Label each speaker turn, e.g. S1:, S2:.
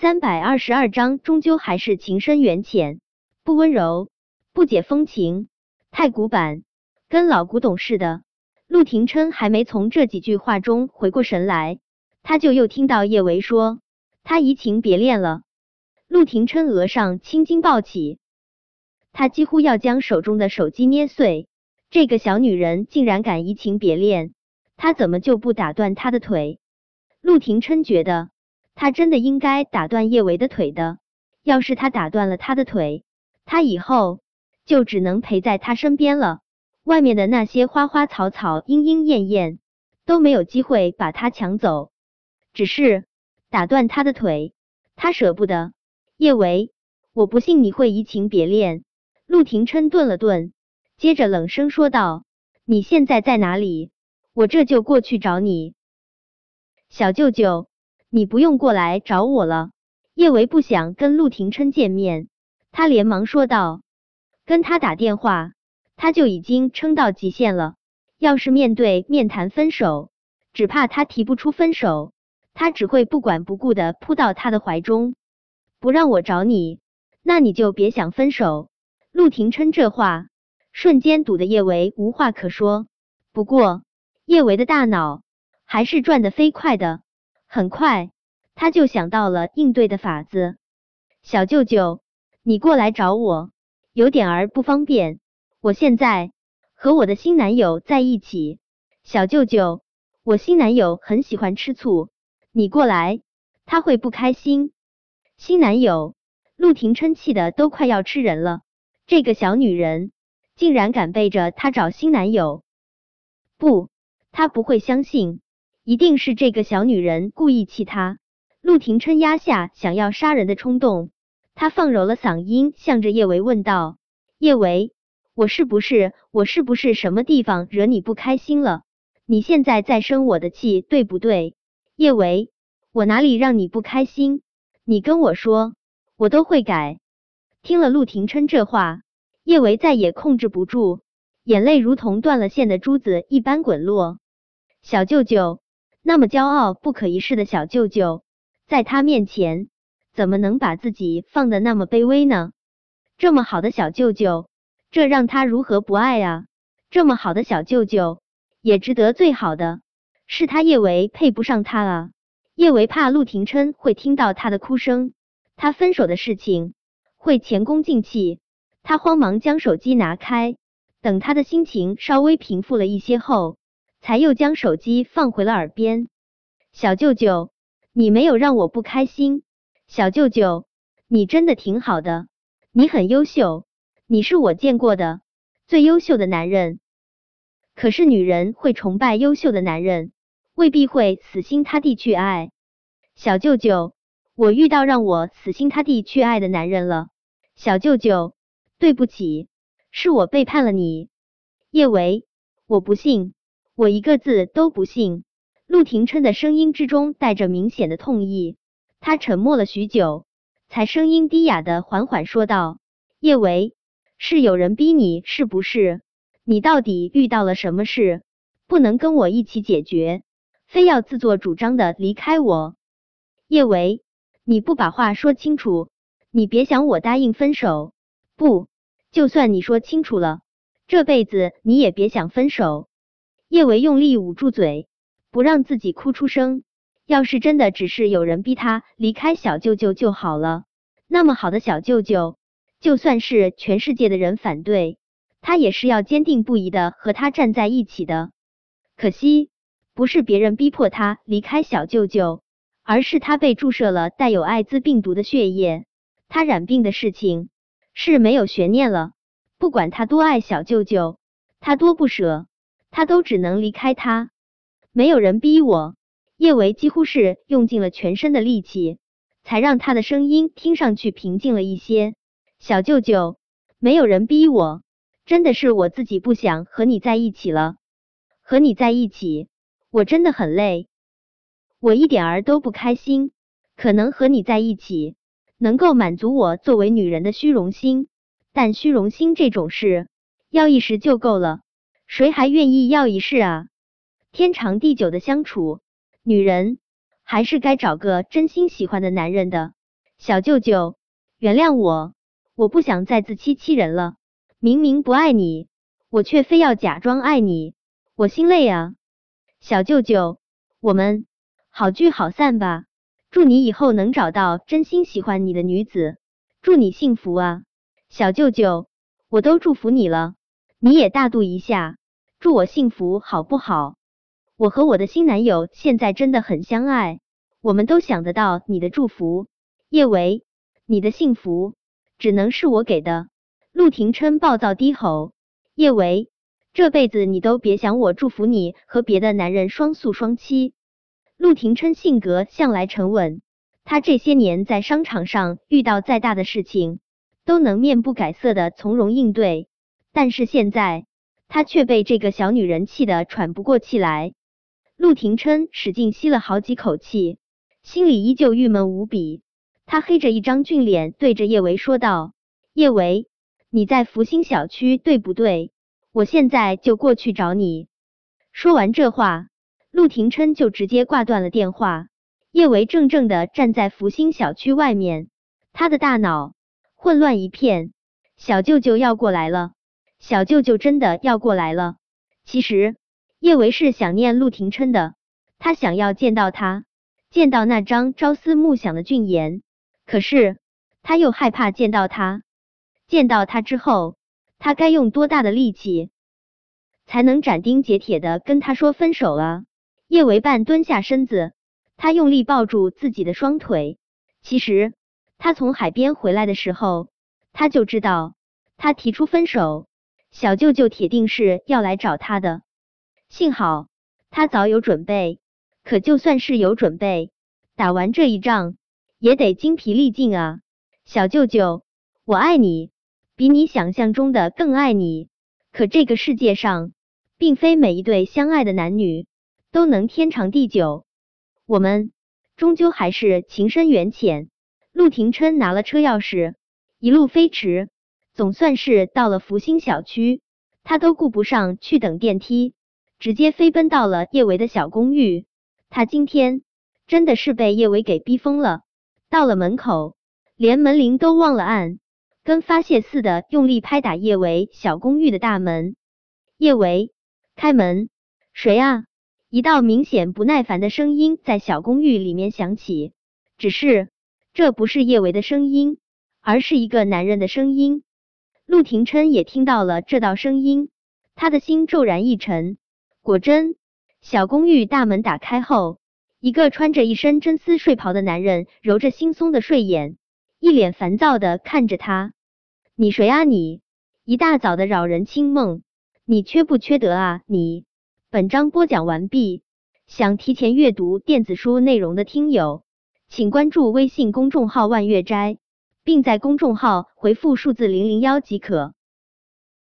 S1: 三百二十二章，终究还是情深缘浅，不温柔，不解风情，太古板，跟老古董似的。陆廷琛还没从这几句话中回过神来，他就又听到叶维说他移情别恋了。陆廷琛额上青筋暴起，他几乎要将手中的手机捏碎。这个小女人。竟然敢移情别恋，他怎么就不打断她的腿？陆廷琛觉得。他真的应该打断叶维的腿的。要是他打断了他的腿，他以后就只能陪在他身边了。外面的那些花花草草、莺莺燕燕都没有机会把他抢走。只是打断他的腿，他舍不得。叶维，我不信你会移情别恋。陆廷琛顿了顿，接着冷声说道：“你现在在哪里？我这就过去找你，小舅舅。”你不用过来找我了。叶维不想跟陆廷琛见面，他连忙说道：“跟他打电话，他就已经撑到极限了。要是面对面谈分手，只怕他提不出分手，他只会不管不顾的扑到他的怀中。不让我找你，那你就别想分手。”陆廷琛这话瞬间堵得叶维无话可说。不过叶维的大脑还是转得飞快的。很快，他就想到了应对的法子。小舅舅，你过来找我，有点儿不方便。我现在和我的新男友在一起。小舅舅，我新男友很喜欢吃醋，你过来他会不开心。新男友，陆廷琛气的都快要吃人了。这个小女人竟然敢背着他找新男友，不，他不会相信。一定是这个小女人故意气他。陆廷琛压下想要杀人的冲动，他放柔了嗓音，向着叶维问道：“叶维，我是不是我是不是什么地方惹你不开心了？你现在在生我的气，对不对？”叶维，我哪里让你不开心？你跟我说，我都会改。听了陆廷琛这话，叶维再也控制不住，眼泪如同断了线的珠子一般滚落。小舅舅。那么骄傲不可一世的小舅舅，在他面前怎么能把自己放的那么卑微呢？这么好的小舅舅，这让他如何不爱啊？这么好的小舅舅，也值得最好的，是他叶维配不上他啊！叶维怕陆廷琛会听到他的哭声，他分手的事情会前功尽弃，他慌忙将手机拿开，等他的心情稍微平复了一些后。才又将手机放回了耳边。小舅舅，你没有让我不开心。小舅舅，你真的挺好的，你很优秀，你是我见过的最优秀的男人。可是女人会崇拜优秀的男人，未必会死心塌地去爱。小舅舅，我遇到让我死心塌地去爱的男人了。小舅舅，对不起，是我背叛了你。叶维，我不信。我一个字都不信。陆廷琛的声音之中带着明显的痛意，他沉默了许久，才声音低哑的缓缓说道：“叶维，是有人逼你，是不是？你到底遇到了什么事？不能跟我一起解决，非要自作主张的离开我？叶维，你不把话说清楚，你别想我答应分手。不，就算你说清楚了，这辈子你也别想分手。”叶维用力捂住嘴，不让自己哭出声。要是真的只是有人逼他离开小舅舅就好了，那么好的小舅舅，就算是全世界的人反对，他也是要坚定不移的和他站在一起的。可惜，不是别人逼迫他离开小舅舅，而是他被注射了带有艾滋病毒的血液。他染病的事情是没有悬念了。不管他多爱小舅舅，他多不舍。他都只能离开他，没有人逼我。叶维几乎是用尽了全身的力气，才让他的声音听上去平静了一些。小舅舅，没有人逼我，真的是我自己不想和你在一起了。和你在一起，我真的很累，我一点儿都不开心。可能和你在一起，能够满足我作为女人的虚荣心，但虚荣心这种事，要一时就够了。谁还愿意要一世啊？天长地久的相处，女人还是该找个真心喜欢的男人的。小舅舅，原谅我，我不想再自欺欺人了。明明不爱你，我却非要假装爱你，我心累啊！小舅舅，我们好聚好散吧。祝你以后能找到真心喜欢你的女子，祝你幸福啊！小舅舅，我都祝福你了，你也大度一下，祝我幸福好不好？我和我的新男友现在真的很相爱，我们都想得到你的祝福。叶维，你的幸福只能是我给的。陆廷琛暴躁低吼：“叶维，这辈子你都别想我祝福你和别的男人双宿双栖。”陆廷琛性格向来沉稳，他这些年在商场上遇到再大的事情，都能面不改色的从容应对。但是现在，他却被这个小女人气得喘不过气来。陆廷琛使劲吸了好几口气，心里依旧郁闷无比。他黑着一张俊脸，对着叶维说道：“叶维。”你在福星小区对不对？我现在就过去找你。说完这话，陆廷琛就直接挂断了电话。叶维怔怔的站在福星小区外面，他的大脑混乱一片。小舅舅要过来了，小舅舅真的要过来了。其实叶维是想念陆廷琛的，他想要见到他，见到那张朝思暮想的俊颜。可是他又害怕见到他。见到他之后，他该用多大的力气才能斩钉截铁的跟他说分手啊？叶维半蹲下身子，他用力抱住自己的双腿。其实他从海边回来的时候，他就知道他提出分手，小舅舅铁定是要来找他的。幸好他早有准备，可就算是有准备，打完这一仗也得精疲力尽啊！小舅舅，我爱你。比你想象中的更爱你，可这个世界上，并非每一对相爱的男女都能天长地久。我们终究还是情深缘浅。陆廷琛拿了车钥匙，一路飞驰，总算是到了福星小区。他都顾不上去等电梯，直接飞奔到了叶维的小公寓。他今天真的是被叶维给逼疯了。到了门口，连门铃都忘了按。跟发泄似的，用力拍打叶维小公寓的大门。叶维，开门！谁啊？一道明显不耐烦的声音在小公寓里面响起。只是这不是叶维的声音，而是一个男人的声音。陆廷琛也听到了这道声音，他的心骤然一沉。果真，小公寓大门打开后，一个穿着一身真丝睡袍的男人揉着惺忪的睡眼，一脸烦躁的看着他。你谁啊你？一大早的扰人清梦，你缺不缺德啊你？本章播讲完毕，想提前阅读电子书内容的听友，请关注微信公众号万月斋，并在公众号回复数字零零幺即可。